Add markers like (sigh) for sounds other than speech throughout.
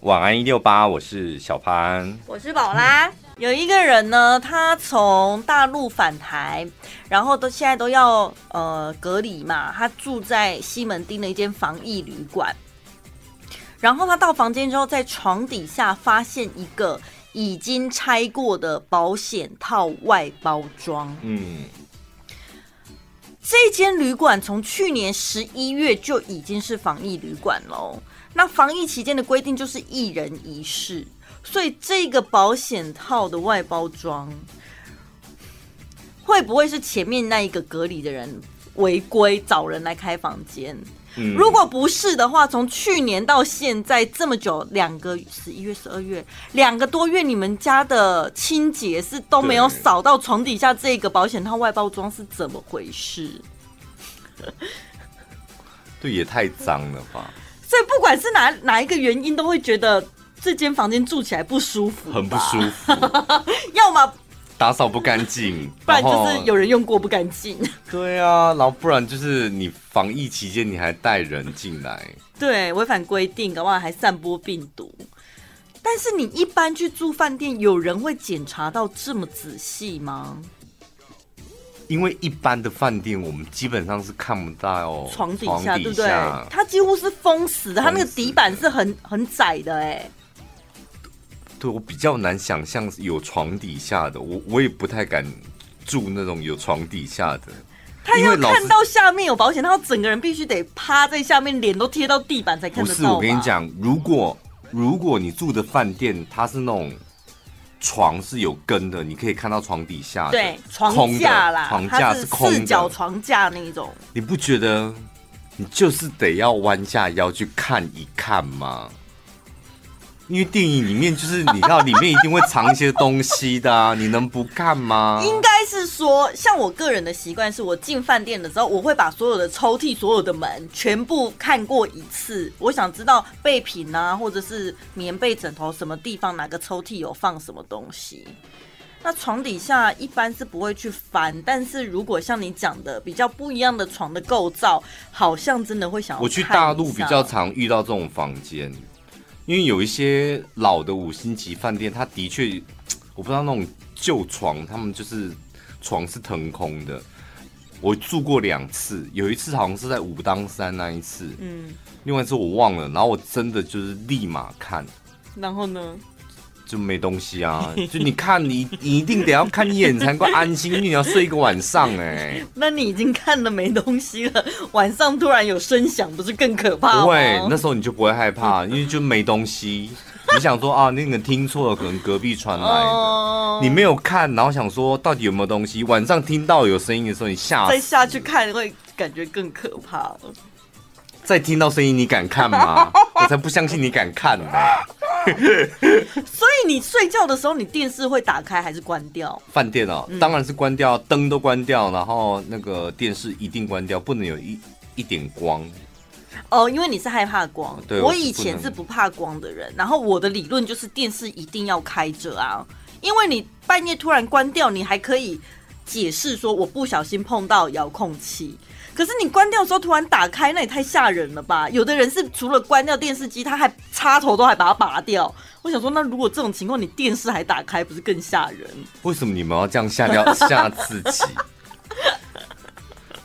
晚安一六八，我是小潘，我是宝拉。有一个人呢，他从大陆返台，然后都现在都要呃隔离嘛，他住在西门町的一间防疫旅馆。然后他到房间之后，在床底下发现一个已经拆过的保险套外包装。嗯，这间旅馆从去年十一月就已经是防疫旅馆喽。那防疫期间的规定就是一人一室，所以这个保险套的外包装会不会是前面那一个隔离的人违规找人来开房间？嗯，如果不是的话，从去年到现在这么久，两个十一月、十二月两个多月，你们家的清洁是都没有扫到床底下这个保险套外包装是怎么回事？对，也太脏了吧！所以不管是哪哪一个原因，都会觉得这间房间住起来不舒服，很不舒服。(laughs) 要么打扫不干净，(laughs) 不然就是有人用过不干净。对啊，然后不然就是你防疫期间你还带人进来，对，违反规定，搞不好还散播病毒。但是你一般去住饭店，有人会检查到这么仔细吗？因为一般的饭店，我们基本上是看不到床底下，对不对？它几乎是封死的，它那个底板是很很窄的，哎。对，我比较难想象有床底下的，我我也不太敢住那种有床底下的。他要看到下面有保险，他整个人必须得趴在下面，脸都贴到地板才看得到。不是，我跟你讲，如果如果你住的饭店它是那种。床是有根的，你可以看到床底下。对，床架啦，床架是空的，四角床架那一种。你不觉得你就是得要弯下腰去看一看吗？因为电影里面就是你知道里面一定会藏一些东西的啊，你能不看吗？应该是说，像我个人的习惯是，我进饭店的时候，我会把所有的抽屉、所有的门全部看过一次。我想知道备品啊，或者是棉被、枕头什么地方，哪个抽屉有放什么东西。那床底下一般是不会去翻，但是如果像你讲的比较不一样的床的构造，好像真的会想要。我去大陆比较常遇到这种房间。因为有一些老的五星级饭店，它的确，(tsk) 我不知道那种旧床，他们就是床是腾空的。我住过两次，有一次好像是在武当山那一次，嗯，另外一次我忘了。然后我真的就是立马看，然后呢？就没东西啊，(laughs) 就你看你，你一定得要看一眼才能够安心，因为你要睡一个晚上哎、欸。那你已经看了没东西了，晚上突然有声响，不是更可怕吗？不会，那时候你就不会害怕，因为就没东西。你想说啊，那个听错了，可能隔壁传来的。Oh. 你没有看，然后想说到底有没有东西。晚上听到有声音的时候，你下再下去看会感觉更可怕。再听到声音，你敢看吗？(laughs) 我才不相信你敢看呢。(laughs) 所以你睡觉的时候，你电视会打开还是关掉？饭店哦，当然是关掉，灯都关掉，然后那个电视一定关掉，不能有一一点光。哦，因为你是害怕光。对，我以前是不怕光的人，然后我的理论就是电视一定要开着啊，因为你半夜突然关掉，你还可以解释说我不小心碰到遥控器。可是你关掉的时候突然打开，那也太吓人了吧？有的人是除了关掉电视机，他还插头都还把它拔掉。我想说，那如果这种情况，你电视还打开，不是更吓人？为什么你们要这样吓掉吓自己？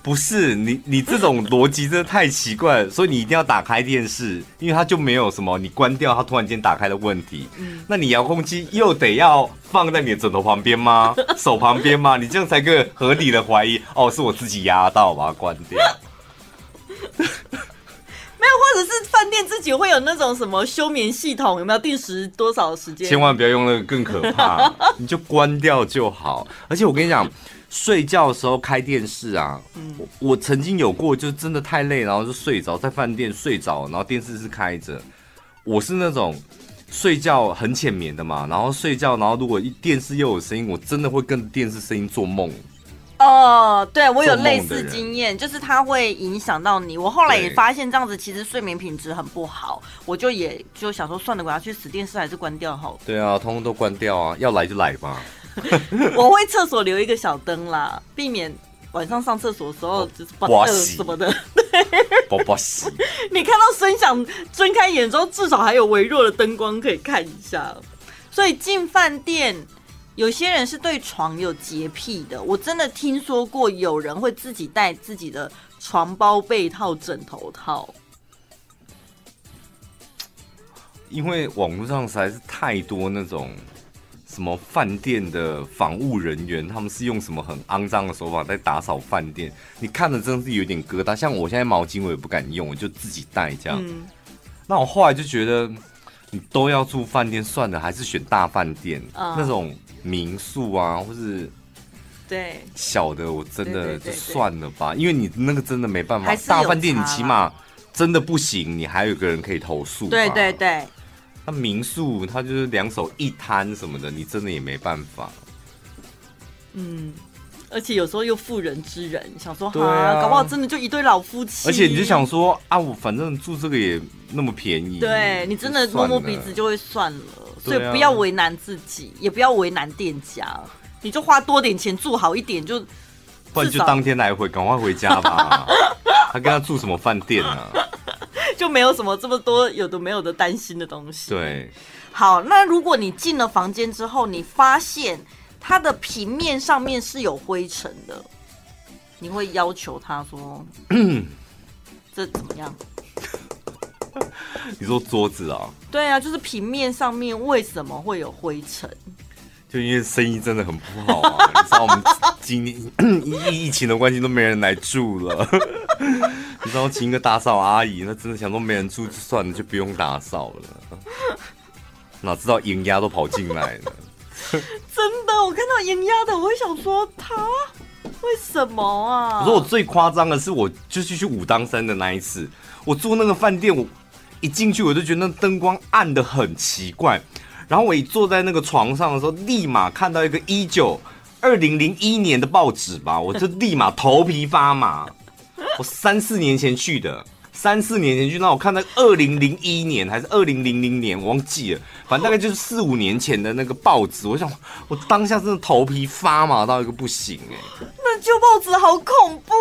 不是你，你这种逻辑真的太奇怪了，所以你一定要打开电视，因为它就没有什么你关掉它突然间打开的问题。嗯，那你遥控器又得要放在你的枕头旁边吗？(laughs) 手旁边吗？你这样才可以合理的怀疑哦，是我自己压到把它关掉。(laughs) 没有，或者是饭店自己会有那种什么休眠系统，有没有定时多少时间？千万不要用那个更可怕，(laughs) 你就关掉就好。而且我跟你讲。睡觉的时候开电视啊，嗯、我我曾经有过，就真的太累，然后就睡着，在饭店睡着，然后电视是开着。我是那种睡觉很浅眠的嘛，然后睡觉，然后如果一电视又有声音，我真的会跟电视声音做梦。哦，对，我有类似经验，就是它会影响到你。我后来也发现这样子其实睡眠品质很不好，我就也就想说算了，我要去死电视还是关掉好。对啊，通通都关掉啊，要来就来吧。(laughs) 我会厕所留一个小灯啦，避免晚上上厕所的时候就是不热什么的。对，宝宝喜。(laughs) 你看到孙祥睁开眼之后，至少还有微弱的灯光可以看一下。所以进饭店，有些人是对床有洁癖的。我真的听说过有人会自己带自己的床包、被套、枕头套。因为网络上实在是太多那种什么饭店的防务人员，他们是用什么很肮脏的手法在打扫饭店，你看着真的是有点疙瘩。像我现在毛巾我也不敢用，我就自己带这样。嗯、那我后来就觉得，你都要住饭店算了，还是选大饭店、嗯、那种民宿啊，或是对小的，我真的就算了吧。因为你那个真的没办法，大饭店你起码真的不行，你还有个人可以投诉。对对对。那民宿，他就是两手一摊什么的，你真的也没办法。嗯，而且有时候又妇人之仁，想说哈，啊、搞不好真的就一对老夫妻。而且你就想说啊，我反正住这个也那么便宜，对你真的摸摸鼻子就会算了，所以不要为难自己，也不要为难店家，你就花多点钱住好一点就，不然就当天来回，赶快回家吧。(laughs) 他跟他住什么饭店呢、啊？(laughs) 就没有什么这么多有的没有的担心的东西。对，好，那如果你进了房间之后，你发现它的平面上面是有灰尘的，你会要求他说：“ (coughs) 这怎么样？” (laughs) 你说桌子啊？对啊，就是平面上面为什么会有灰尘？就因为生意真的很不好啊！你知道我们今年疫 (coughs) 疫情的关系都没人来住了。(laughs) 你知道请一个打扫阿姨，那真的想说没人住就算了，就不用打扫了。哪知道银鸭都跑进来了。(laughs) 真的，我看到银鸭的，我会想说他为什么啊？我说我最夸张的是，我就是去武当山的那一次，我住那个饭店，我一进去我就觉得那灯光暗的很奇怪。然后我一坐在那个床上的时候，立马看到一个一九二零零一年的报纸吧，(laughs) 我就立马头皮发麻。我三四年前去的，三四年前去，那我看到二零零一年还是二零零零年，我忘记了，反正大概就是四五年前的那个报纸。我想，我当下真的头皮发麻到一个不行哎、欸。那旧报纸好恐怖，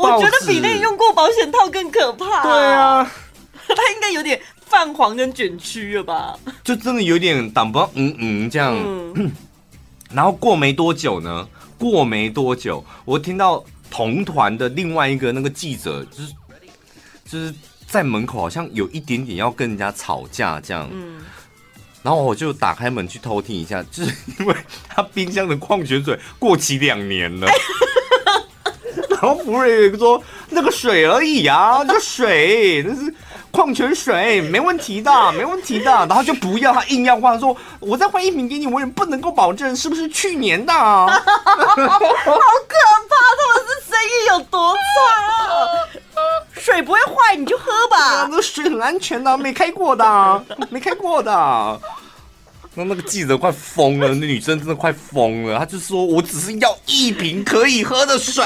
我觉得比那用过保险套更可怕。对啊，(laughs) 它应该有点泛黄跟卷曲了吧？就真的有点挡不到，嗯嗯这样。嗯、(coughs) 然后过没多久呢，过没多久，我听到。同团的另外一个那个记者，就是就是在门口，好像有一点点要跟人家吵架这样。嗯，然后我就打开门去偷听一下，就是因为他冰箱的矿泉水过期两年了。(laughs) 然后服务员说：“那个水而已啊，那个水那是。”矿泉水没问题的，(laughs) 没问题的，然后就不要他硬要换，说我再换一瓶给你，我也不能够保证是不是去年的，(laughs) 好可怕！他们是生意有多差啊？水不会坏，你就喝吧。那水很安全的，没开过的，没开过的。那那个记者快疯了，那女生真的快疯了，她就说我只是要一瓶可以喝的水。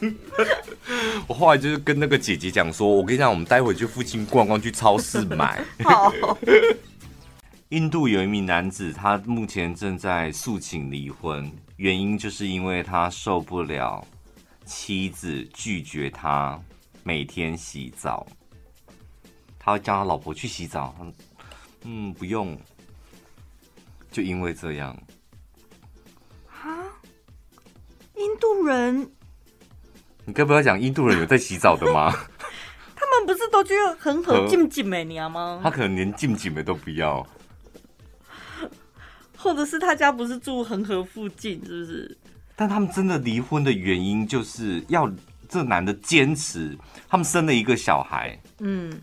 (laughs) 我后来就是跟那个姐姐讲说，我跟你讲，我们待会去附近逛逛，去超市买。(laughs) 好。(laughs) 印度有一名男子，他目前正在诉请离婚，原因就是因为他受不了妻子拒绝他每天洗澡，他会叫他老婆去洗澡，嗯，不用，就因为这样。哈？印度人？你该不要讲印度人有在洗澡的吗？他们不是都觉得很和静静美娘吗？他可能连静静美都不要，或者是他家不是住恒河附近，是不是？但他们真的离婚的原因就是要这男的坚持，他们生了一个小孩，嗯，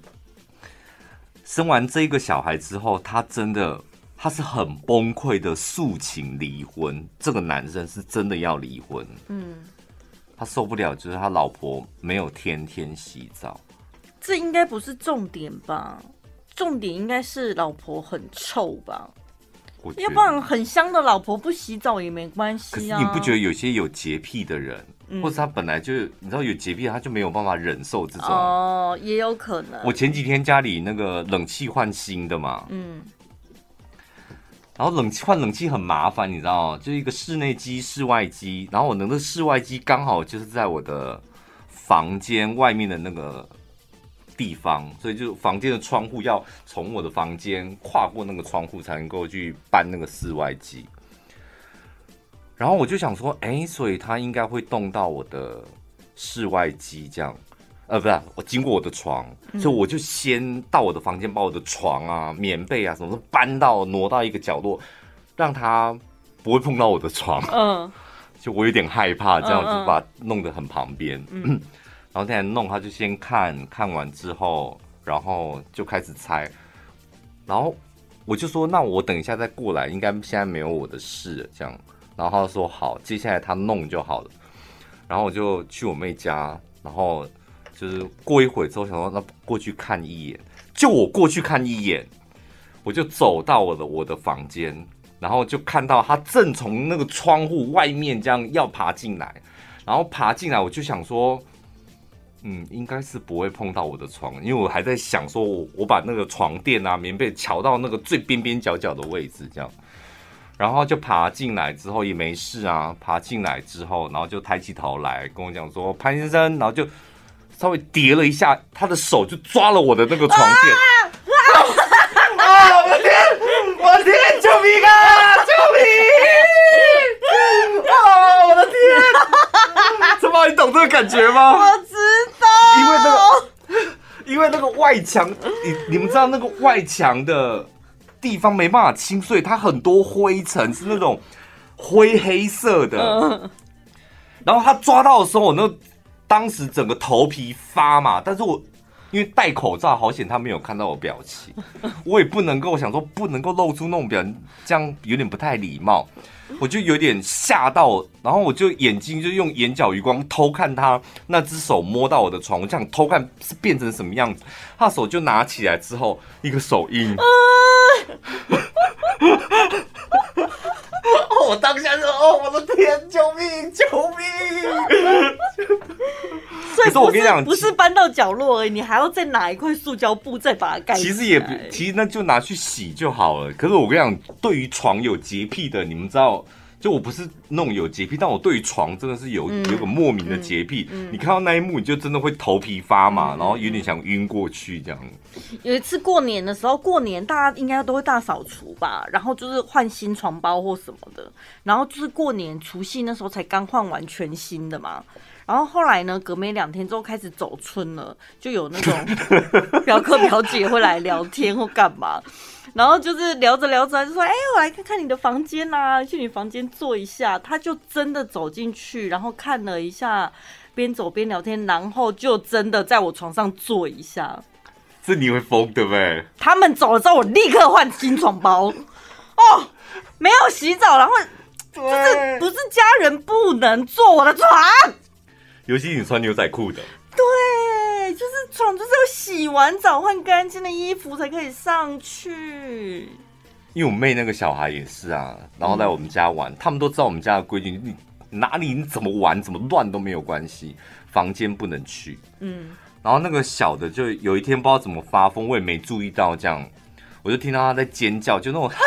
生完这个小孩之后，他真的他是很崩溃的诉请离婚，这个男生是真的要离婚，嗯。他受不了，就是他老婆没有天天洗澡。这应该不是重点吧？重点应该是老婆很臭吧？要不然很香的老婆不洗澡也没关系啊。你不觉得有些有洁癖的人，嗯、或者他本来就你知道有洁癖，他就没有办法忍受这种？哦，也有可能。我前几天家里那个冷气换新的嘛，嗯。然后冷气换冷气很麻烦，你知道吗？就一个室内机、室外机。然后我那个室外机刚好就是在我的房间外面的那个地方，所以就房间的窗户要从我的房间跨过那个窗户才能够去搬那个室外机。然后我就想说，哎，所以它应该会动到我的室外机这样，呃，不是，我经过我的床，所以我就先到我的房间，把我的床啊、棉被啊什么都搬到挪到一个角落，让它不会碰到我的床。嗯，(laughs) 就我有点害怕，这样子把它弄得很旁边。嗯，嗯，(clears throat) 然后再来弄，他就先看看完之后，然后就开始拆，然后我就说，那我等一下再过来，应该现在没有我的事，这样。然后他说好，接下来他弄就好了。然后我就去我妹家，然后就是过一会之后，想说那过去看一眼。就我过去看一眼，我就走到我的我的房间，然后就看到他正从那个窗户外面这样要爬进来，然后爬进来，我就想说，嗯，应该是不会碰到我的床，因为我还在想说我我把那个床垫啊、棉被乔到那个最边边角角的位置，这样。然后就爬进来之后也没事啊，爬进来之后，然后就抬起头来跟我讲说：“潘先生。”然后就稍微叠了一下，他的手就抓了我的那个床垫。啊！啊啊我的天！我的天！救命啊！救命！啊！我的天！怎么你懂这个感觉吗？我知道，因为那个，因为那个外墙，你你们知道那个外墙的。地方没办法清碎，它很多灰尘是那种灰黑色的。然后他抓到的时候，我那当时整个头皮发麻，但是我因为戴口罩，好险他没有看到我表情，(laughs) 我也不能够想说不能够露出那种表情，这样有点不太礼貌。我就有点吓到，然后我就眼睛就用眼角余光偷看他那只手摸到我的床，我这样偷看是变成什么样子。他手就拿起来之后，一个手印。(laughs) 我当下就哦，我的天，救命，救命！(laughs) 所以可是我跟你讲，不是搬到角落而已，你还要再拿一块塑胶布再把它盖。其实也不，其实那就拿去洗就好了。可是我跟你讲，对于床有洁癖的，你们知道。就我不是那种有洁癖，但我对于床真的是有有个莫名的洁癖。你看到那一幕，你就真的会头皮发麻，嗯、然后有点想晕过去这样。有一次过年的时候，过年大家应该都会大扫除吧，然后就是换新床包或什么的，然后就是过年除夕那时候才刚换完全新的嘛。然后后来呢，隔没两天之后开始走春了，就有那种 (laughs) 表哥表姐会来聊天或干嘛。然后就是聊着聊着，就说：“哎，我来看看你的房间呐，去你房间坐一下。”他就真的走进去，然后看了一下，边走边聊天，然后就真的在我床上坐一下。这你会疯对不对？他们走了之后，我立刻换新床包。哦，没有洗澡，然后就是不是家人不能坐我的床，尤其你穿牛仔裤的。对，就是床，就是要洗完澡换干净的衣服才可以上去。因为我妹那个小孩也是啊，然后来我们家玩，嗯、他们都知道我们家的规矩，你哪里你怎么玩怎么乱都没有关系，房间不能去。嗯，然后那个小的就有一天不知道怎么发疯，我也没注意到这样，我就听到他在尖叫，就那种，(laughs)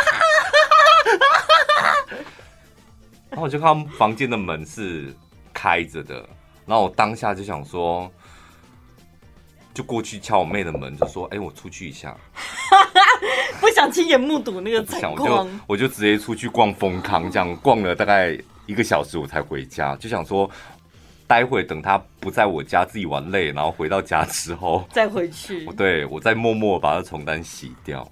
然后我就看房间的门是开着的。然后我当下就想说，就过去敲我妹的门，就说：“哎，我出去一下。(laughs) ”不想亲眼目睹那个惨况，我就我就直接出去逛枫康，这样逛了大概一个小时，我才回家。就想说，待会等他不在我家，自己玩累，然后回到家之后再回去。(laughs) 对，我再默默把他床单洗掉。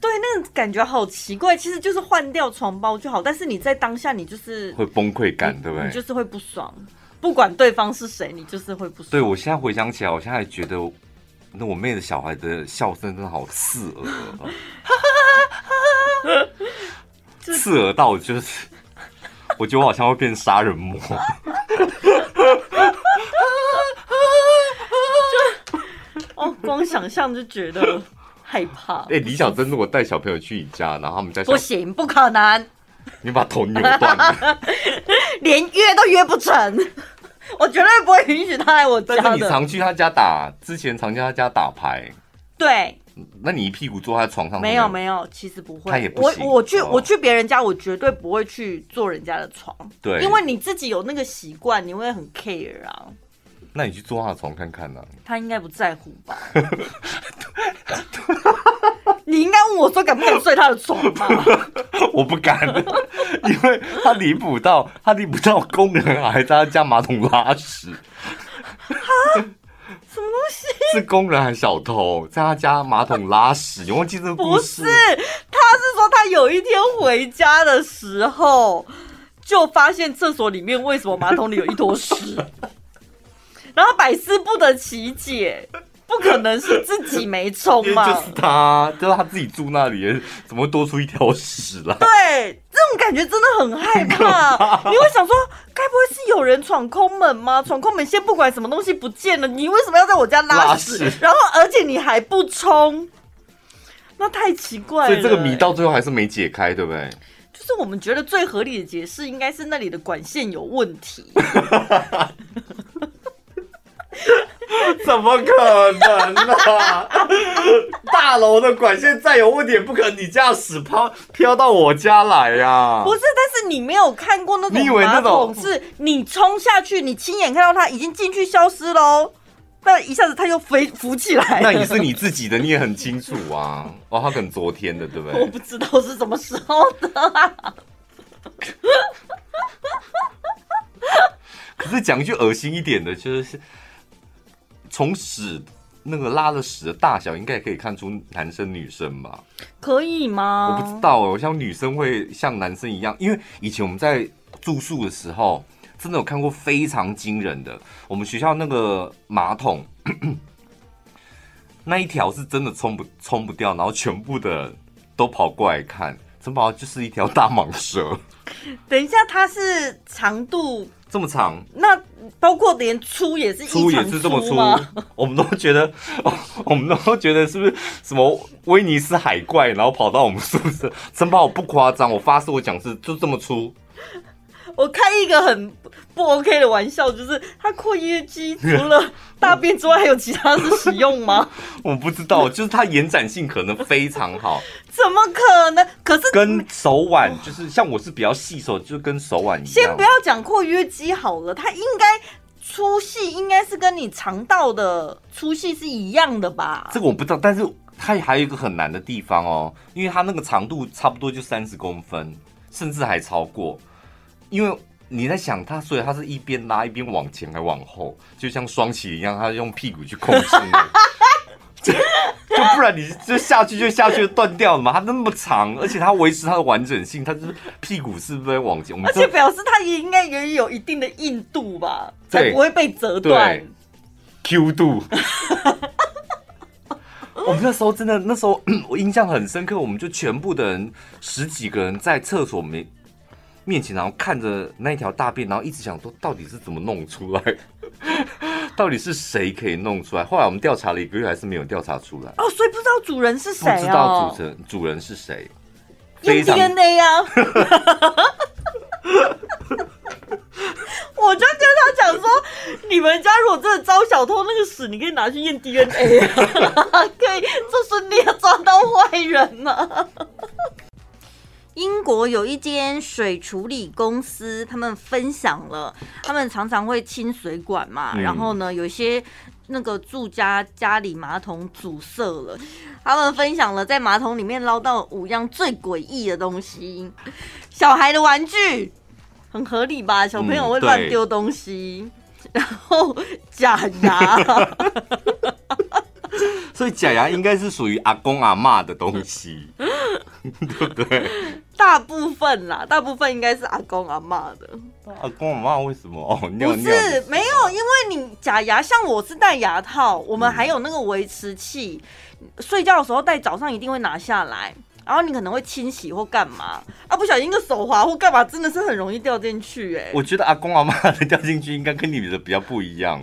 对，那个感觉好奇怪，其实就是换掉床包就好，但是你在当下你就是会崩溃感，对不对？你就是会不爽。不管对方是谁，你就是会不爽。对，我现在回想起来，我现在觉得那我妹的小孩的笑声真的好刺耳，(laughs) 刺耳到就是，我觉得我好像会变杀人魔。(laughs) 哦，光想象就觉得害怕。(laughs) 哎、欸，李小珍如果带小朋友去你家，然后他们在不行，不可能。你把头扭断了，连约都约不成，我绝对不会允许他来我家的。但是你常去他家打，之前常去他家打牌。对，那你一屁股坐在床上？没有没有，其实不会。他也不行。我我去、哦、我去别人家，我绝对不会去坐人家的床。对，因为你自己有那个习惯，你会很 care 啊。那你去坐他的床看看呢、啊？他应该不在乎吧？(laughs) 你应该问我说敢不敢睡他的床吗？(laughs) 我不敢，因为他离谱到他离谱到工人还在他家马桶拉屎。什么东西？是工人还是小偷在他家马桶拉屎？你忘记这个故事？不是，他是说他有一天回家的时候，就发现厕所里面为什么马桶里有一坨屎，然后百思不得其解。不可能是自己没冲嘛？(laughs) 就是他，就是他自己住那里，怎么会多出一条屎来？对，这种感觉真的很害怕。怕你会想说，该不会是有人闯空门吗？闯空门先不管什么东西不见了，你为什么要在我家拉屎？拉屎然后而且你还不冲，那太奇怪了。所以这个谜到最后还是没解开，对不对？就是我们觉得最合理的解释，应该是那里的管线有问题。(laughs) (laughs) 怎么可能呢、啊？大楼的管线再有问题，也不可能你这样屎飘飘到我家来呀、啊！不是，但是你没有看过那种马桶，是你冲下去，你亲眼看到它已经进去消失喽，但一下子他又飞浮起来。那也是你自己的，你也很清楚啊。哦，他可能昨天的，对不对？我不知道是什么时候的、啊。(laughs) 可是讲一句恶心一点的，就是。从屎那个拉的屎的大小，应该也可以看出男生女生吧？可以吗？我不知道，我像女生会像男生一样，因为以前我们在住宿的时候，真的有看过非常惊人的。我们学校那个马桶 (coughs) 那一条是真的冲不冲不掉，然后全部的都跑过来看，怎么就是一条大蟒蛇？(laughs) 等一下，它是长度。这么长，那包括连粗也是粗，粗也是这么粗，我们都觉得，(laughs) 我们都觉得是不是什么威尼斯海怪，然后跑到我们宿舍？真把我不夸张，我发誓我讲是就这么粗。我开一个很不 OK 的玩笑，就是它括约肌除了 (laughs) 大便之外，还有其他的使用吗？(laughs) 我不知道，就是它延展性可能非常好。(laughs) 怎么可能？可是跟手腕就是像我是比较细手，就跟手腕一样。先不要讲括约肌好了，它应该粗细应该是跟你肠道的粗细是一样的吧？这个我不知道，但是它还有一个很难的地方哦，因为它那个长度差不多就三十公分，甚至还超过。因为你在想他，所以他是一边拉一边往前还往后，就像双骑一样，他用屁股去控制你，(laughs) 就不然你就下去就下去就断掉了嘛。它那么长，而且它维持它的完整性，它就是屁股是不是往前？而且表示它也应该也有一定的硬度吧，才不会被折断。Q 度。我们那时候真的，那时候 (clears throat) 我印象很深刻，我们就全部的人十几个人在厕所没。面前，然后看着那一条大便，然后一直想说，到底是怎么弄出来？(laughs) 到底是谁可以弄出来？后来我们调查了一个月，还是没有调查出来。哦，所以不知道主人是谁哦。不知道主人主人是谁？验 DNA 啊！(laughs) 我就跟他讲说，你们家如果真的招小偷，那个屎你可以拿去验 DNA 啊，(laughs) 可以就顺利抓到坏人啊。英国有一间水处理公司，他们分享了，他们常常会清水管嘛，嗯、然后呢，有些那个住家家里马桶阻塞了，他们分享了在马桶里面捞到五样最诡异的东西，小孩的玩具，很合理吧？小朋友会乱丢东西，嗯、然后假牙。(laughs) 所以假牙应该是属于阿公阿妈的东西，对不对？大部分啦，大部分应该是阿公阿妈的。阿公阿妈为什么？哦，不是没有，因为你假牙，像我是戴牙套，我们还有那个维持器，嗯、睡觉的时候戴，早上一定会拿下来，然后你可能会清洗或干嘛，啊，不小心个手滑或干嘛，真的是很容易掉进去。哎，我觉得阿公阿妈的掉进去应该跟你的比较不一样。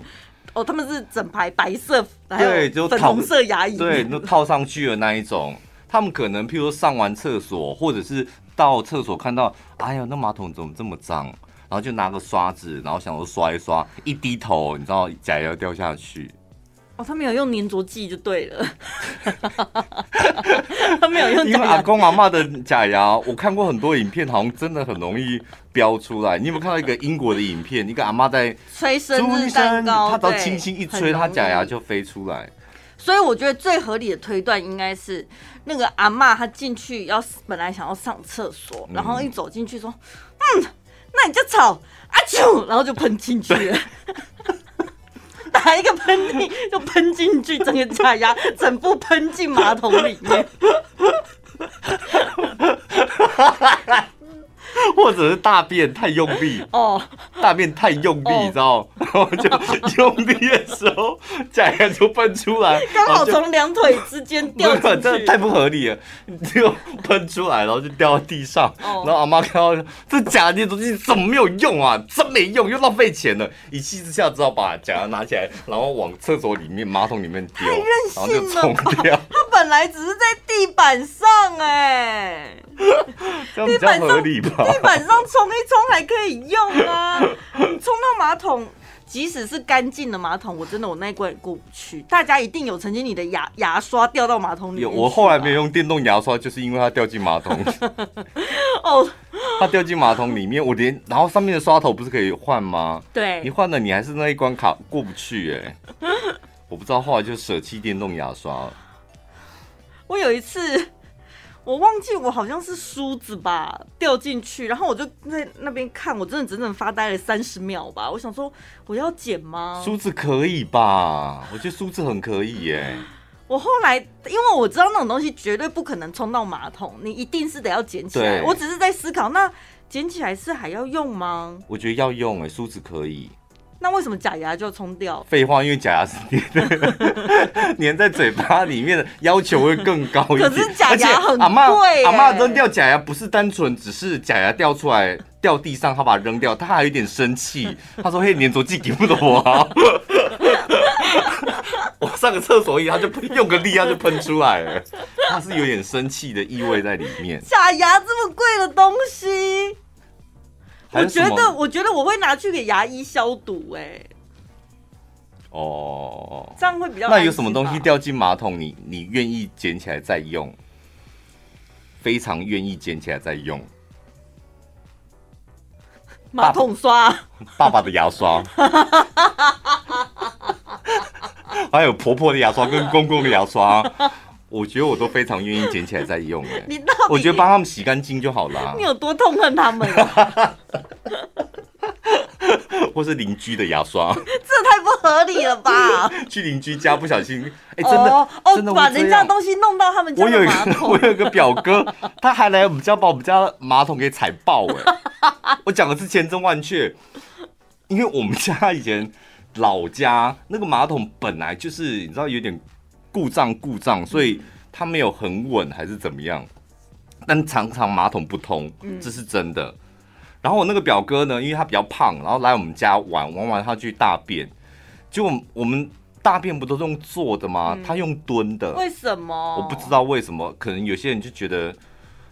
哦，他们是整排白色，对，就粉红色牙龈，对，都套上去的那一种。他们可能譬如说上完厕所，或者是到厕所看到，哎呀，那马桶怎么这么脏？然后就拿个刷子，然后想说刷一刷，一低头，你知道假牙掉下去。哦，他没有用粘着剂就对了，(laughs) 他没有用因为阿公阿嬷的假牙，我看过很多影片，好像真的很容易飙出来。你有没有看到一个英国的影片？一个阿妈在吹生日蛋糕，她只要轻轻一吹，她假牙就飞出来。所以我觉得最合理的推断应该是，那个阿嬷她进去要本来想要上厕所，然后一走进去说：“嗯，那你就吵阿啾，然后就喷进去了。(laughs) ”打一个喷嚏就喷进去，整个假牙整部喷进马桶里面。(laughs) (laughs) 或者是大便太用力。哦，大便太用力，你知道，(laughs) 然后就用力的时候，假牙就喷出来，刚好从两腿之间掉进去，这太不合理了，就喷出来，然后就掉到地上，然后阿妈看到这假牙东西怎么没有用啊，真没用，又浪费钱了，一气之下只好把假牙拿起来，然后往厕所里面马桶里面丢，然后就冲掉。(laughs) 它本来只是在地板上哎，这样比较合理吧？地板上冲一冲还可以用啊，冲到马桶，即使是干净的马桶，我真的我那一关也过不去。大家一定有曾经你的牙牙刷掉到马桶里面。有，我后来没有用电动牙刷，就是因为它掉进马桶。(laughs) 哦，它掉进马桶里面，我连然后上面的刷头不是可以换吗？对，你换了，你还是那一关卡过不去哎。我不知道后来就舍弃电动牙刷了。我有一次。我忘记我好像是梳子吧掉进去，然后我就在那边看，我真的整整发呆了三十秒吧。我想说我要剪吗？梳子可以吧？我觉得梳子很可以耶。我后来因为我知道那种东西绝对不可能冲到马桶，你一定是得要捡起来。我只是在思考，那捡起来是还要用吗？我觉得要用哎，梳子可以。那为什么假牙就要冲掉？废话，因为假牙是粘的，(laughs) 粘在嘴巴里面的要求会更高一点。可是假牙很贵。阿妈扔掉假牙不是单纯只是假牙掉出来掉地上，他把它扔掉，他还有点生气。他说：“嘿，粘着剂给不懂我。(laughs) ”我上个厕所一，他就用个力，他就喷出来了。他是有点生气的意味在里面。假牙这么贵的东西。我觉得，我觉得我会拿去给牙医消毒，哎，哦，这样会比较。那有什么东西掉进马桶，你你愿意捡起来再用？非常愿意捡起来再用。马桶刷，爸爸的牙刷，(laughs) 还有婆婆的牙刷跟公公的牙刷。我觉得我都非常愿意捡起来再用哎，(laughs) 你我觉得帮他们洗干净就好了。你有多痛恨他们啊？(laughs) 或是邻居的牙刷，这太不合理了吧？(laughs) 去邻居家不小心，哎，真的哦，真的把人家的东西弄到他们家。我有一个，我有一个表哥，他还来我们家把我们家马桶给踩爆哎！我讲的是千真万确，因为我们家以前老家那个马桶本来就是你知道有点。故障故障，所以它没有很稳，还是怎么样？但常常马桶不通，这是真的。然后我那个表哥呢，因为他比较胖，然后来我们家玩玩完，他去大便，就我们大便不都是用坐的吗？他用蹲的，为什么？我不知道为什么，可能有些人就觉得，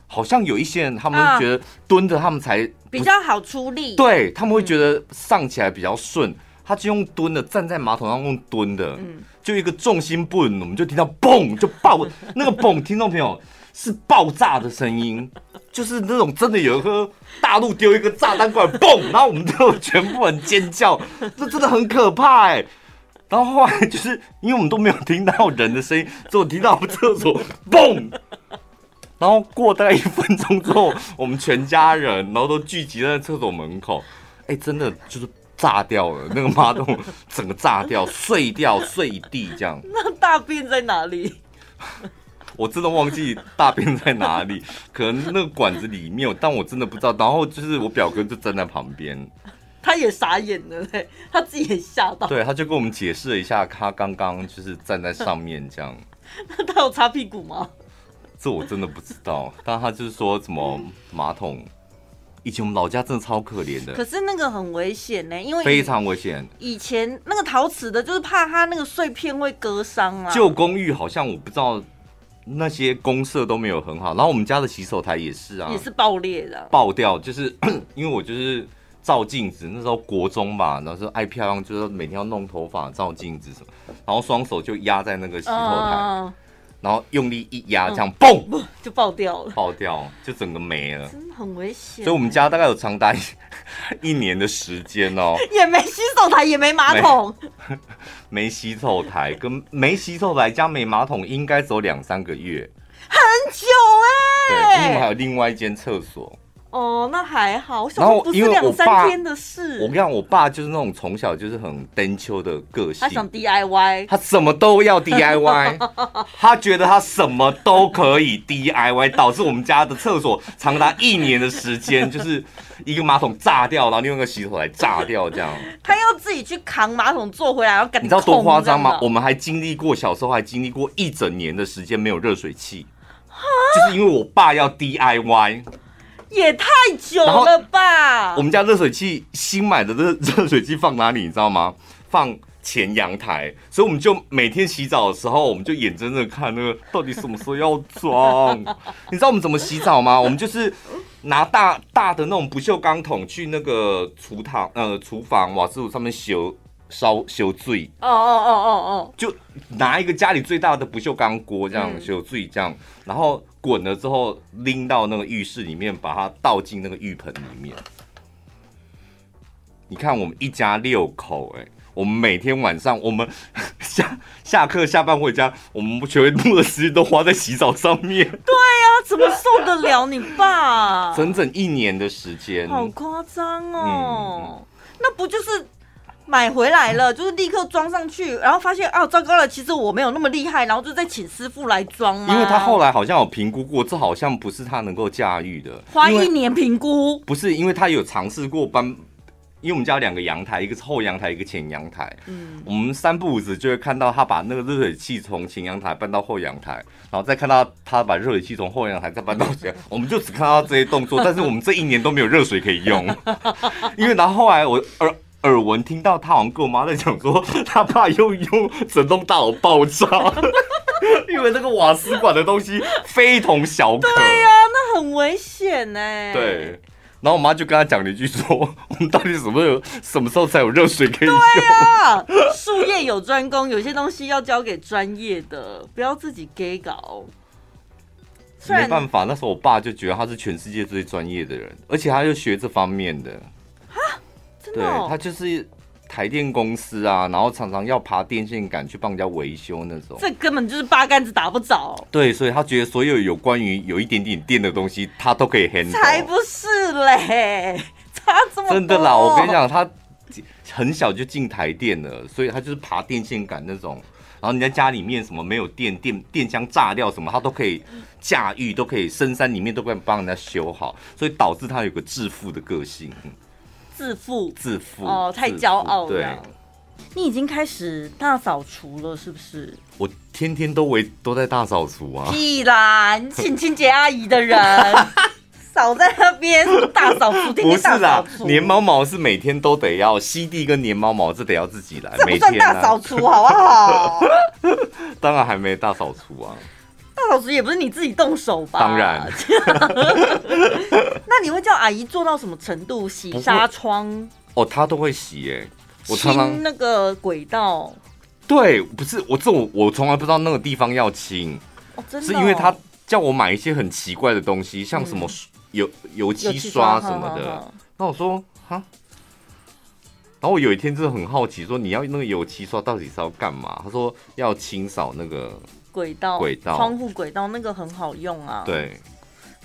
好像有一些人他们觉得蹲着他们才比较好出力，对他们会觉得上起来比较顺。他就用蹲的，站在马桶上用蹲的，就一个重心不稳，我们就听到嘣就爆，(laughs) 那个嘣，听众朋友是爆炸的声音，就是那种真的有一颗大陆丢一个炸弹过来嘣，然后我们就全部人尖叫，这真的很可怕哎。然后后来就是因为我们都没有听到人的声音，只有听到我们厕所嘣，然后过大概一分钟之后，我们全家人然后都聚集在厕所门口，哎，真的就是。炸掉了，那个马桶整个炸掉、碎掉、碎地这样。(laughs) 那大便在哪里？(laughs) 我真的忘记大便在哪里，(laughs) 可能那个管子里面，但我真的不知道。然后就是我表哥就站在旁边，他也傻眼了嘞，他自己也吓到。对，他就跟我们解释了一下，他刚刚就是站在上面这样。那他有擦屁股吗？这我真的不知道，但他就是说什么马桶。以前我们老家真的超可怜的，可是那个很危险呢，因为非常危险。以前那个陶瓷的，就是怕它那个碎片会割伤啊。旧公寓好像我不知道那些公社都没有很好，然后我们家的洗手台也是啊，也是爆裂的，爆掉。就是 (coughs) 因为我就是照镜子，那时候国中吧，那时候爱漂亮，就是每天要弄头发、照镜子什么，然后双手就压在那个洗头台。嗯然后用力一压，这样嘣、嗯、(laughs) 就爆掉了，爆掉就整个没了，真的很危险。所以我们家大概有长达一 (laughs) 年的时间哦，也没洗手台，也没马桶，没，(laughs) 没洗手台跟没洗手台加没马桶，应该走两三个月，很久哎、欸。对，因为我们还有另外一间厕所。哦，那还好。然后因为两三天的事，我跟你讲，我爸就是那种从小就是很单秋的个性，他想 DIY，他什么都要 DIY，(laughs) 他觉得他什么都可以 DIY，导致我们家的厕所长达一年的时间，就是一个马桶炸掉，然后另外一个洗手台炸掉，这样。他要自己去扛马桶坐回来，然后。你知道多夸张吗？我们还经历过小时候还经历过一整年的时间没有热水器，就是因为我爸要 DIY。也太久了吧！我们家热水器新买的热热水器放哪里？你知道吗？放前阳台，所以我们就每天洗澡的时候，我们就眼睁睁看那个到底什么时候要装。(laughs) 你知道我们怎么洗澡吗？我们就是拿大大的那种不锈钢桶去那个厨堂呃厨房瓦斯炉上面修烧修醉。哦哦哦哦哦，就拿一个家里最大的不锈钢锅这样修水这样，然后。滚了之后拎到那个浴室里面，把它倒进那个浴盆里面。你看，我们一家六口，哎，我们每天晚上，我们下下课下班回家，我们全部的时间都花在洗澡上面。对呀、啊，怎么受得了你爸？(laughs) 整整一年的时间，好夸张哦！嗯、那不就是？买回来了，就是立刻装上去，然后发现啊，糟糕了，其实我没有那么厉害，然后就再请师傅来装嘛。因为他后来好像有评估过，这好像不是他能够驾驭的。花一年评估？不是，因为他有尝试过搬，因为我们家有两个阳台，一个是后阳台，一个前阳台。嗯，我们三步五时就会看到他把那个热水器从前阳台搬到后阳台，然后再看到他把热水器从后阳台再搬到前，(laughs) 我们就只看到这些动作，但是我们这一年都没有热水可以用，因为然后后来我呃。耳闻听到他好像跟我妈在讲说，他爸又用整栋大楼爆炸，因为那个瓦斯管的东西非同小可。对呀、啊，那很危险呢。对，然后我妈就跟他讲了一句说：“我们到底什么有什么时候才有热水可以用？”对呀、啊，术业有专攻，有些东西要交给专业的，不要自己给搞。没办法，那时候我爸就觉得他是全世界最专业的人，而且他又学这方面的。对，他就是台电公司啊，然后常常要爬电线杆去帮人家维修那种。这根本就是八竿子打不着。对，所以他觉得所有有关于有一点点电的东西，他都可以 handle。才不是嘞，差这么多。真的啦，我跟你讲，他很小就进台电了，所以他就是爬电线杆那种。然后你在家里面什么没有电，电电箱炸掉什么，他都可以驾驭，都可以深山里面都可以帮人家修好，所以导致他有个致富的个性。自负，自负哦，太骄傲了。对，你已经开始大扫除了，是不是？我天天都围都在大扫除啊！屁啦，你请清洁阿姨的人 (laughs) 扫在那边大扫除，天天大扫除。不是啦，粘猫毛是每天都得要，吸地跟粘猫毛这得要自己来，这不算大扫除，好不好？(laughs) 当然还没大扫除啊。大扫除也不是你自己动手吧？当然。(laughs) 那你会叫阿姨做到什么程度？洗纱窗？哦，她都会洗耶。我常常清那个轨道。对，不是我这我我从来不知道那个地方要清。哦，真的哦？是因为他叫我买一些很奇怪的东西，像什么油油漆刷什么的。那我说哈。然后我有一天真的很好奇，说你要那个油漆刷到底是要干嘛？他说要清扫那个。轨道，轨道，窗户轨道那个很好用啊。对，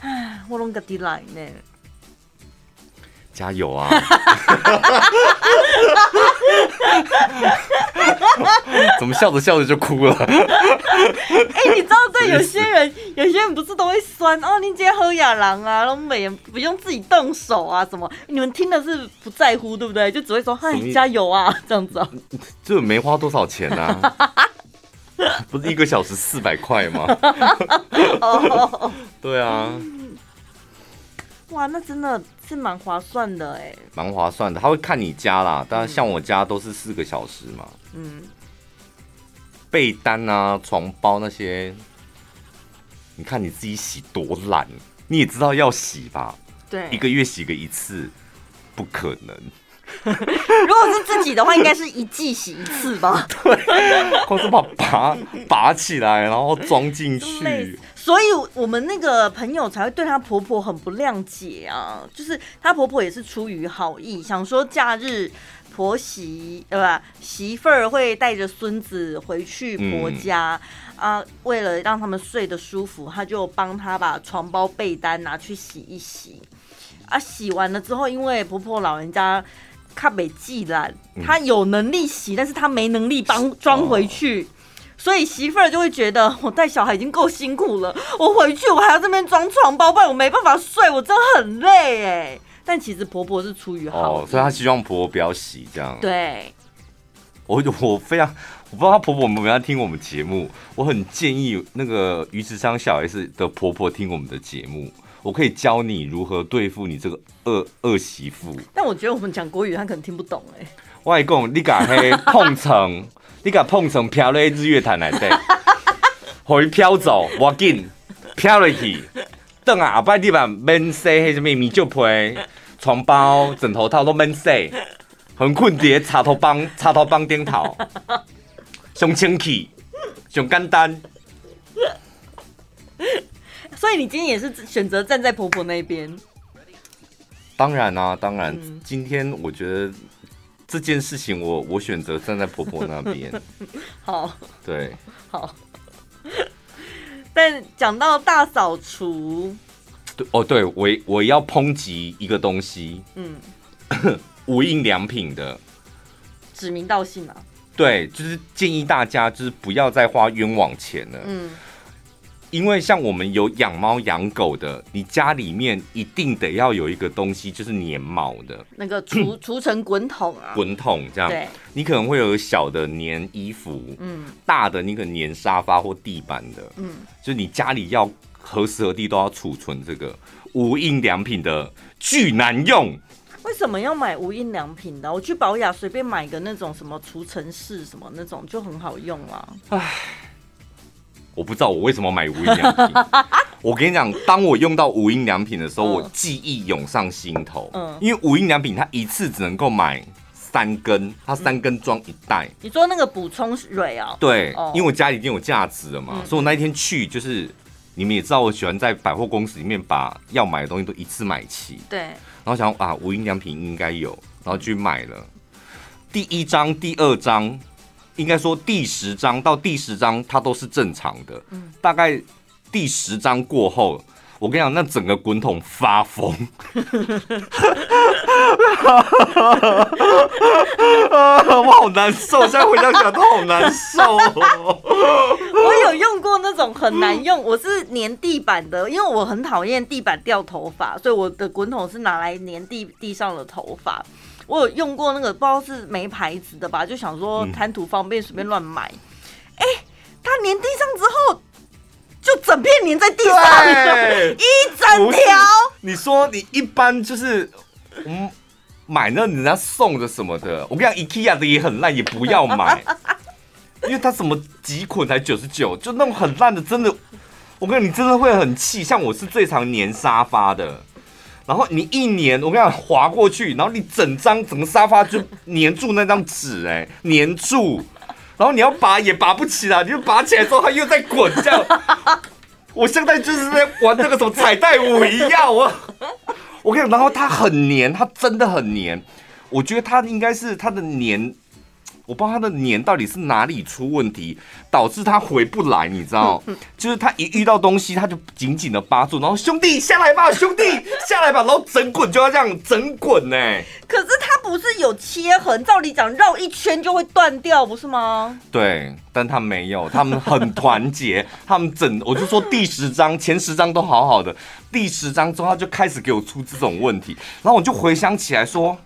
哎，我拢个地来呢。加油啊！(laughs) 怎么笑着笑着就哭了？哎、欸，你知道，对有些人，有些人不是都会酸哦？你今天喝雅郎啊，然后每人不用自己动手啊，什么？你们听的是不在乎，对不对？就只会说嗨，加油啊，这样子啊。这没花多少钱啊。(laughs) (laughs) 不是一个小时四百块吗？(laughs) 对啊，哇，那真的是蛮划算的哎，蛮划算的。他会看你家啦，当然像我家都是四个小时嘛。嗯，被单啊、床包那些，你看你自己洗多懒，你也知道要洗吧？对，一个月洗个一次，不可能。(laughs) 如果是自己的话，应该是一季洗一次吧？对，或是把拔拔起来，然后装进去。所以我们那个朋友才会对她婆婆很不谅解啊，就是她婆婆也是出于好意，想说假日婆媳对吧？媳妇儿会带着孙子回去婆家、嗯、啊，为了让他们睡得舒服，她就帮她把床包被单拿去洗一洗。啊，洗完了之后，因为婆婆老人家卡北济懒，她有能力洗，但是他没能力帮装回去，所以媳妇儿就会觉得我带小孩已经够辛苦了，我回去我还要这边装床包，不然我没办法睡，我真的很累哎。但其实婆婆是出于好，哦，所以她希望婆婆不要洗这样。对，我我非常我不知道她婆婆有没有听我们节目，我很建议那个鱼池商小 S 的婆婆听我们的节目。我可以教你如何对付你这个恶恶媳妇，但我觉得我们讲国语，他可能听不懂哎。我跟你讲，你把黑碰成，你敢碰成飘在日月潭来对，可以飘走，我紧飘落去，等啊后摆你把免洗迄什么米酒被、床包、枕头套都免洗，很困在插头帮插头帮顶头，上清气，上简单。所以你今天也是选择站在婆婆那边？当然啊，当然。嗯、今天我觉得这件事情我，我我选择站在婆婆那边。(laughs) 好，对，好。但讲到大扫除，对哦，对我我要抨击一个东西，嗯，(coughs) 无印良品的，指名道姓啊。对，就是建议大家就是不要再花冤枉钱了，嗯。因为像我们有养猫养狗的，你家里面一定得要有一个东西，就是粘毛的那个除 (clears throat) 除尘滚筒啊，滚筒这样。对，你可能会有小的粘衣服，嗯，大的你可能粘沙发或地板的，嗯，就是你家里要何时何地都要储存这个无印良品的巨难用。为什么要买无印良品的？我去宝雅随便买个那种什么除尘式什么那种就很好用了。唉。我不知道我为什么买无印良品。(laughs) 我跟你讲，当我用到无印良品的时候，我记忆涌上心头。嗯，因为无印良品它一次只能够买三根，它三根装一袋。你说那个补充水啊？对，因为我家里已经有架子了嘛，所以我那一天去就是，你们也知道我喜欢在百货公司里面把要买的东西都一次买齐。对，然后想啊，无印良品应该有，然后去买了第一张、第二张。应该说第十章到第十章它都是正常的，嗯，大概第十章过后，我跟你讲，那整个滚筒发疯，(laughs) 我好难受，现在回想起来都好难受。我有用过那种很难用，我是粘地板的，因为我很讨厌地板掉头发，所以我的滚筒是拿来粘地地上的头发。我有用过那个，不知道是没牌子的吧，就想说贪图方便，随便乱买。哎、它粘地上之后，就整片粘在地上，一整条。你说你一般就是嗯买那人家送的什么的，我跟你讲，IKEA 的也很烂，也不要买，(laughs) 因为它什么几捆才九十九，就那种很烂的，真的，我跟你讲，你真的会很气。像我是最常粘沙发的。然后你一粘，我跟你讲，滑过去，然后你整张整个沙发就粘住那张纸，哎，粘住。然后你要拔也拔不起来，你就拔起来之后它又在滚，这样。(laughs) 我现在就是在玩那个什么彩带舞一样，我 (laughs) 我跟你讲，然后它很粘，它真的很粘。我觉得它应该是它的粘。我不知道他的年到底是哪里出问题，导致他回不来，你知道？就是他一遇到东西，他就紧紧的扒住，然后兄弟下来吧，兄弟下来吧，然后整滚就要这样整滚呢。可是他不是有切痕，照理讲绕一圈就会断掉，不是吗？对，但他没有，他们很团结，他们整，我就说第十章前十章都好好的，第十章之后他就开始给我出这种问题，然后我就回想起来说。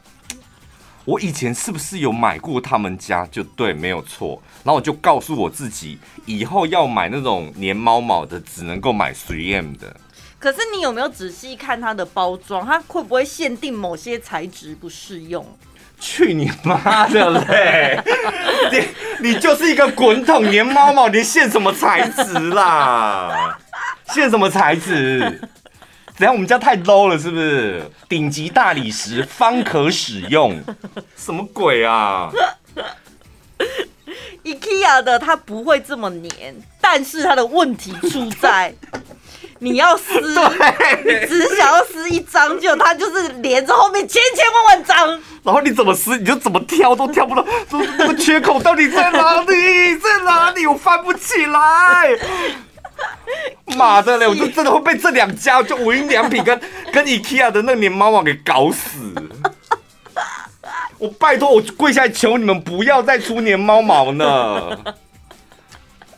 我以前是不是有买过他们家？就对，没有错。然后我就告诉我自己，以后要买那种粘猫毛的，只能够买 3M 的。可是你有没有仔细看它的包装？它会不会限定某些材质不适用？去你妈的嘞！(laughs) 你你就是一个滚筒粘猫毛，你限什么材质啦？限什么材质？怎样？我们家太 low 了，是不是？顶级大理石方可使用，什么鬼啊？IKEA 的它不会这么黏，但是它的问题出在。(laughs) 你要撕，你只想要撕一张，就它就是连着后面千千万万张，然后你怎么撕，你就怎么挑都挑不到，那个缺口到底在哪里？在哪里？我翻不起来。(laughs) 妈的嘞！我就真的会被这两家就无印良品跟 (laughs) 跟 IKEA 的那个粘猫网给搞死。(laughs) 我拜托，我跪下来求你们不要再出粘猫毛呢。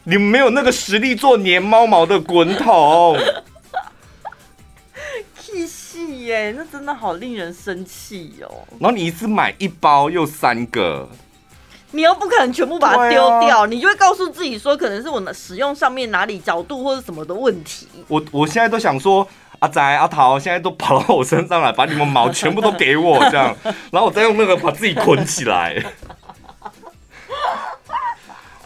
你们没有那个实力做粘猫毛的滚筒，气死耶！那真的好令人生气哦。然后你一次买一包又三个，你又不可能全部把它丢掉，啊、你就会告诉自己说，可能是我的使用上面哪里角度或者什么的问题。我我现在都想说，阿仔阿桃现在都跑到我身上来，把你们毛全部都给我这样，(laughs) 然后我再用那个把自己捆起来。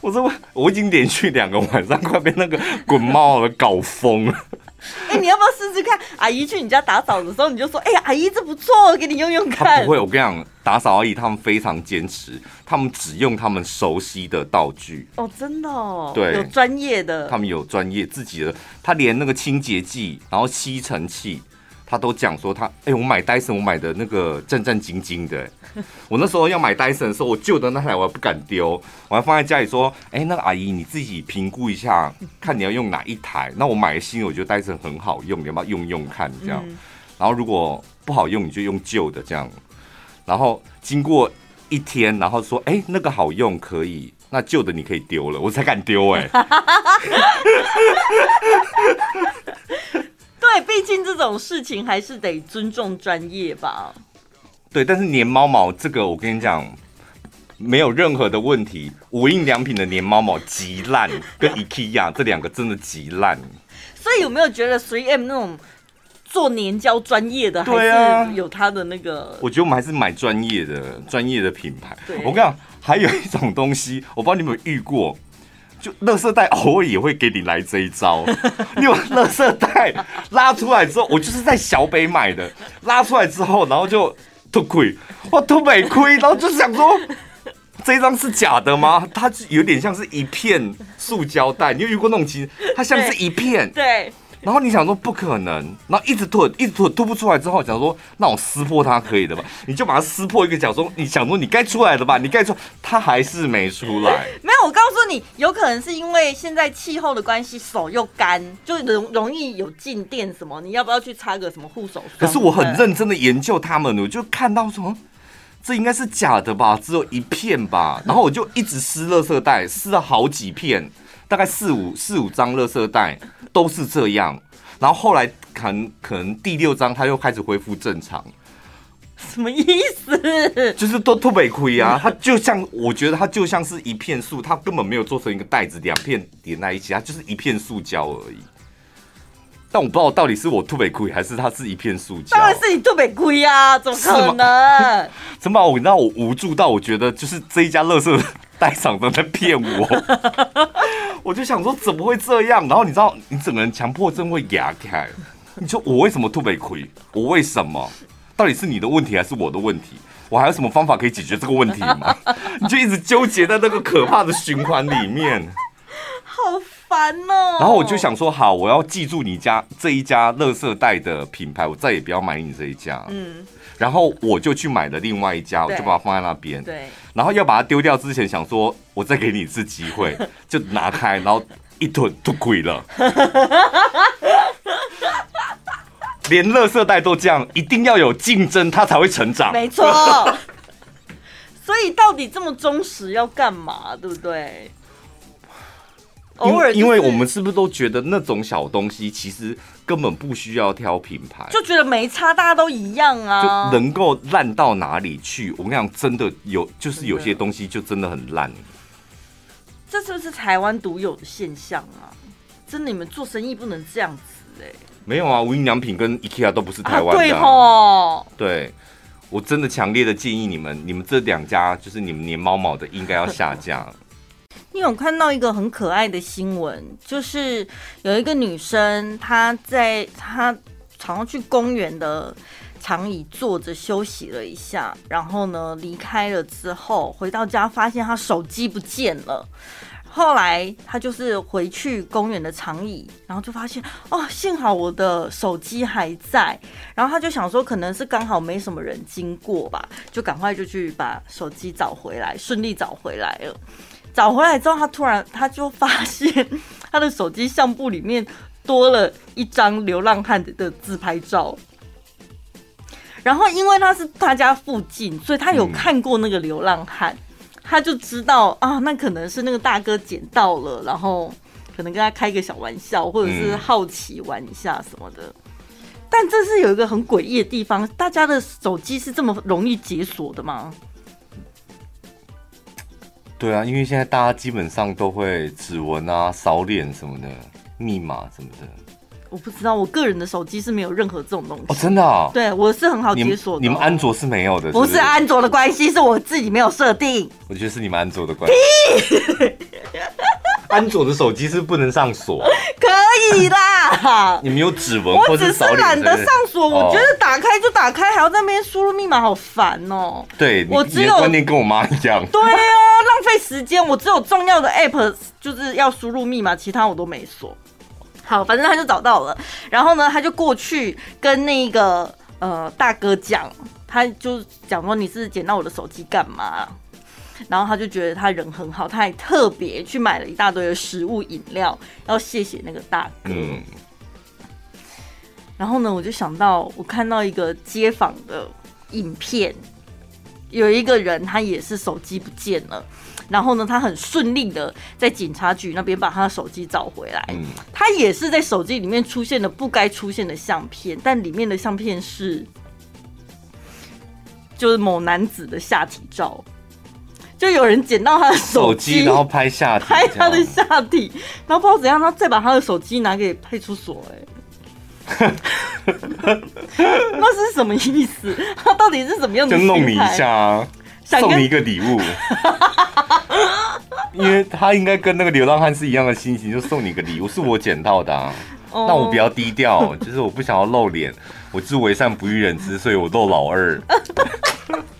我说我我已经连续两个晚上快被那个滚猫给搞疯了。(laughs) 哎、欸，你要不要试试看？阿姨去你家打扫的时候，你就说：“哎、欸、呀，阿姨这不错，给你用用看。”不会，我跟你讲，打扫阿姨他们非常坚持，他们只用他们熟悉的道具。哦，真的哦。对，有专业的。他们有专业自己的，他连那个清洁剂，然后吸尘器。他都讲说他，哎、欸，我买戴森，我买的那个战战兢兢的。我那时候要买戴森的时候，我旧的那台我还不敢丢，我还放在家里说，哎、欸，那个阿姨你自己评估一下，看你要用哪一台。那我买的新的，我觉得戴森很好用，你要不要用用看这样？然后如果不好用，你就用旧的这样。然后经过一天，然后说，哎、欸，那个好用可以，那旧的你可以丢了，我才敢丢哎。(laughs) 对，毕竟这种事情还是得尊重专业吧。对，但是粘猫毛这个，我跟你讲，没有任何的问题。无印良品的粘猫毛极烂，跟 IKEA 这两个真的极烂。所以有没有觉得 3M 那种做粘胶专业的，还是有它的那个？我觉得我们还是买专业的、专业的品牌。我跟你讲，还有一种东西，我不知道你有没有遇过。就垃圾袋偶尔也会给你来这一招，(laughs) 你把垃圾袋拉出来之后，我就是在小北买的，拉出来之后，然后就吐亏，我吐没亏，然后就想说，这一张是假的吗？它有点像是一片塑胶袋，你有遇过那种其实它像是一片，对。对 (laughs) 然后你想说不可能，然后一直吐，一直吐，吐不出来之后，想说那我撕破它可以的吧？你就把它撕破一个角，说你想说你该出来的吧？你该出，它还是没出来。(laughs) 没有，我告诉你，有可能是因为现在气候的关系，手又干，就容容易有静电什么。你要不要去擦个什么护手霜？可是我很认真的研究它们，我就看到说这应该是假的吧，只有一片吧。然后我就一直撕垃圾袋，撕了好几片，大概四五四五张垃圾袋。都是这样，然后后来可能可能第六章他又开始恢复正常，什么意思？就是都特别亏啊！它就像我觉得它就像是一片树，它根本没有做成一个袋子，两片连在一起，它就是一片塑胶而已。但我不知道到底是我吐北亏，还是它是一片塑胶。当然是你吐北亏啊！怎么可能？怎么 (laughs) 我让我无助到我觉得就是这一家垃圾袋厂都在骗我。(laughs) 我就想说怎么会这样？然后你知道，你整个人强迫症会压开。你说我为什么吐北亏？我为什么？到底是你的问题还是我的问题？我还有什么方法可以解决这个问题吗？你就一直纠结在那个可怕的循环里面，(laughs) 好烦哦。然后我就想说，好，我要记住你家这一家垃圾袋的品牌，我再也不要买你这一家。嗯。然后我就去买了另外一家，我就把它放在那边。对。然后要把它丢掉之前，想说我再给你一次机会，(laughs) 就拿开，然后一吞吐鬼了。连垃圾袋都这样，一定要有竞争，它才会成长。没错。所以到底这么忠实要干嘛？对不对？偶尔，因为我们是不是都觉得那种小东西其实根本不需要挑品牌，就觉得没差，大家都一样啊，就能够烂到哪里去？我跟你讲，真的有，就是有些东西就真的很烂。这是不是台湾独有的现象啊？真的，你们做生意不能这样子哎、欸。没有啊，无印良品跟 IKEA 都不是台湾的、啊啊。对吼，对，我真的强烈的建议你们，你们这两家就是你们粘猫毛的，应该要下架。你有看到一个很可爱的新闻，就是有一个女生，她在她常常去公园的长椅坐着休息了一下，然后呢离开了之后，回到家发现她手机不见了。后来她就是回去公园的长椅，然后就发现哦，幸好我的手机还在。然后她就想说，可能是刚好没什么人经过吧，就赶快就去把手机找回来，顺利找回来了。找回来之后，他突然他就发现 (laughs) 他的手机相簿里面多了一张流浪汉的自拍照。然后因为他是他家附近，所以他有看过那个流浪汉。嗯他就知道啊，那可能是那个大哥捡到了，然后可能跟他开个小玩笑，或者是好奇玩一下什么的。嗯、但这是有一个很诡异的地方，大家的手机是这么容易解锁的吗？对啊，因为现在大家基本上都会指纹啊、扫脸什么的，密码什么的。我不知道，我个人的手机是没有任何这种东西。哦，真的啊？对，我是很好解锁的。你们安卓是没有的，是不是？不是安卓的关系，是我自己没有设定。我觉得是你们安卓的关系。安卓的手机是不能上锁。可以啦。(laughs) 你没有指纹，我只是懒得上锁。我觉得打开就打开，还要在那边输入密码，好烦哦。对，我只有观念跟我妈一样。(laughs) 对啊，浪费时间。我只有重要的 app 就是要输入密码，其他我都没锁。好，反正他就找到了，然后呢，他就过去跟那个呃大哥讲，他就讲说，你是捡到我的手机干嘛？然后他就觉得他人很好，他还特别去买了一大堆的食物饮料，要谢谢那个大哥。嗯。然后呢，我就想到我看到一个街访的影片，有一个人他也是手机不见了。然后呢，他很顺利的在警察局那边把他的手机找回来。嗯，他也是在手机里面出现了不该出现的相片，但里面的相片是就是某男子的下体照，就有人捡到他的手机，然后拍下体，拍他的下体，然后不知道怎样，他再把他的手机拿给派出所，哎，(laughs) 那是什么意思？他到底是怎么样的？就弄你一下啊。送你一个礼物，(laughs) 因为他应该跟那个流浪汉是一样的心情，就送你一个礼物，是我捡到的啊。但我比较低调，就是我不想要露脸，我是为善不欲人知，所以我露老二。(laughs)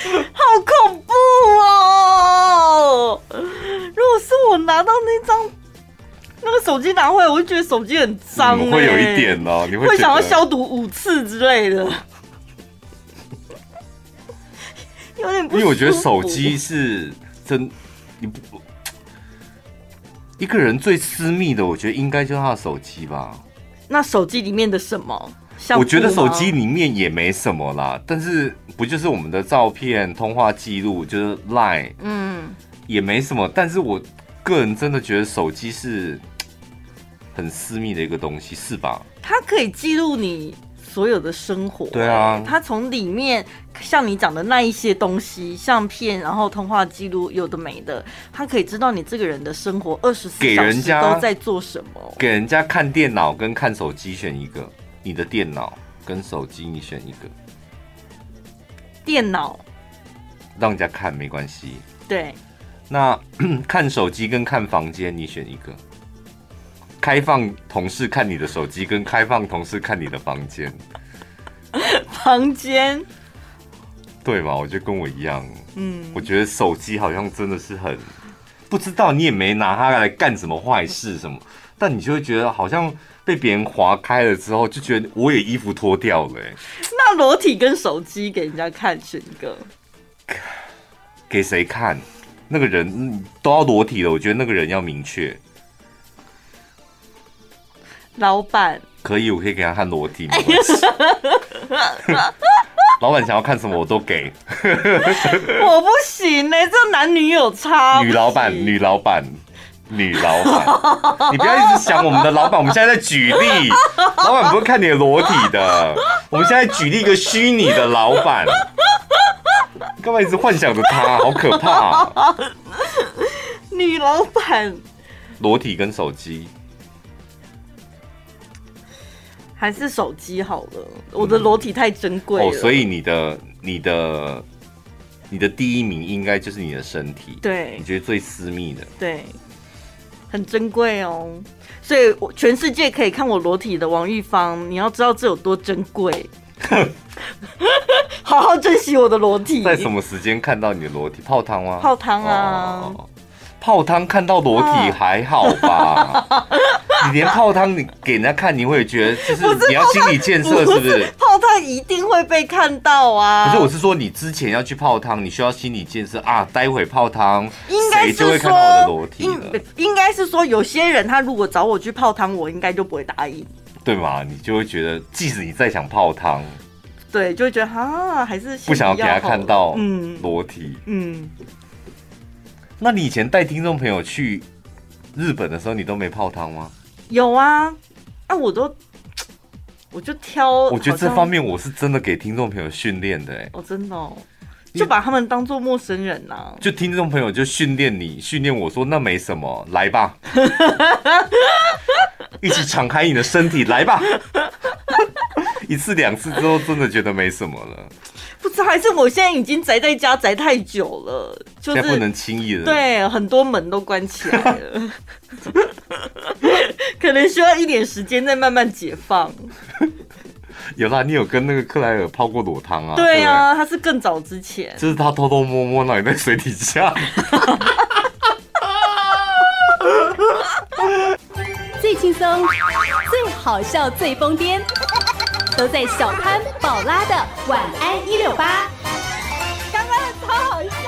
(laughs) 好恐怖哦！如果是我拿到那张那个手机拿回来，我就觉得手机很脏，欸，会有一点哦，你会，会想要消毒五次之类的。(laughs) 因为我觉得手机是真，你不一个人最私密的，我觉得应该就是他的手机吧。那手机里面的什么？我觉得手机里面也没什么啦，但是不就是我们的照片、通话记录，就是 Line，嗯，也没什么。但是我个人真的觉得手机是很私密的一个东西，是吧？它可以记录你。所有的生活，对啊，它从里面像你讲的那一些东西，相片，然后通话记录，有的没的，他可以知道你这个人的生活二十四小时都在做什么。给人家看电脑跟看手机选一个，你的电脑跟手机你选一个。电脑让人家看没关系。对。那 (clears throat) 看手机跟看房间你选一个。开放同事看你的手机，跟开放同事看你的房间。(laughs) 房间，对吧？我觉得跟我一样。嗯，我觉得手机好像真的是很不知道，你也没拿它来干什么坏事什么，但你就会觉得好像被别人划开了之后，就觉得我也衣服脱掉了。那裸体跟手机给人家看选一个，给谁看？那个人都要裸体了，我觉得那个人要明确。老板可以，我可以给他看裸体。(laughs) 老板想要看什么，我都给。我不行呢、欸，这男女有差。女老板，女老板，女老板，你不要一直想我们的老板。我们现在在举例，老板不会看你的裸体的。我们现在举例一个虚拟的老板，你干嘛一直幻想着他？好可怕、啊！女老板，裸体跟手机。还是手机好了，我的裸体太珍贵了。哦，所以你的、你的、你的第一名应该就是你的身体。对，你觉得最私密的。对。很珍贵哦。所以，我全世界可以看我裸体的王玉芳，你要知道这有多珍贵。(laughs) 好好珍惜我的裸体。在什么时间看到你的裸体？泡汤吗？泡汤啊。哦泡汤看到裸体还好吧？(laughs) 你连泡汤你给人家看，你会觉得就是你要心理建设，是不是？泡汤一定会被看到啊！可是，我是说你之前要去泡汤，你需要心理建设啊。待会泡汤，应该是说谁就会看到我的裸体了。应该是说有些人他如果找我去泡汤，我应该就不会答应，对吗？你就会觉得，即使你再想泡汤，对，就会觉得啊，还是不想要给他看到嗯裸体嗯。那你以前带听众朋友去日本的时候，你都没泡汤吗？有啊，啊，我都，我就挑。我觉得这方面我是真的给听众朋友训练的，哎，哦，真的哦，就把他们当做陌生人呐、啊。就听众朋友就训练你，训练我说那没什么，来吧，(laughs) 一起敞开你的身体，来吧。(laughs) 一次两次之后，真的觉得没什么了。不知道还是我现在已经宅在家宅太久了，就是不能轻易的。对，很多门都关起来了，(laughs) 可能需要一点时间再慢慢解放。有啦，你有跟那个克莱尔泡过裸汤啊？对啊，他是更早之前，就是他偷偷摸摸，那你在水底下。(laughs) 最轻松、最好笑、最疯癫，都在小潘宝拉的晚安一六八。刚刚超好笑。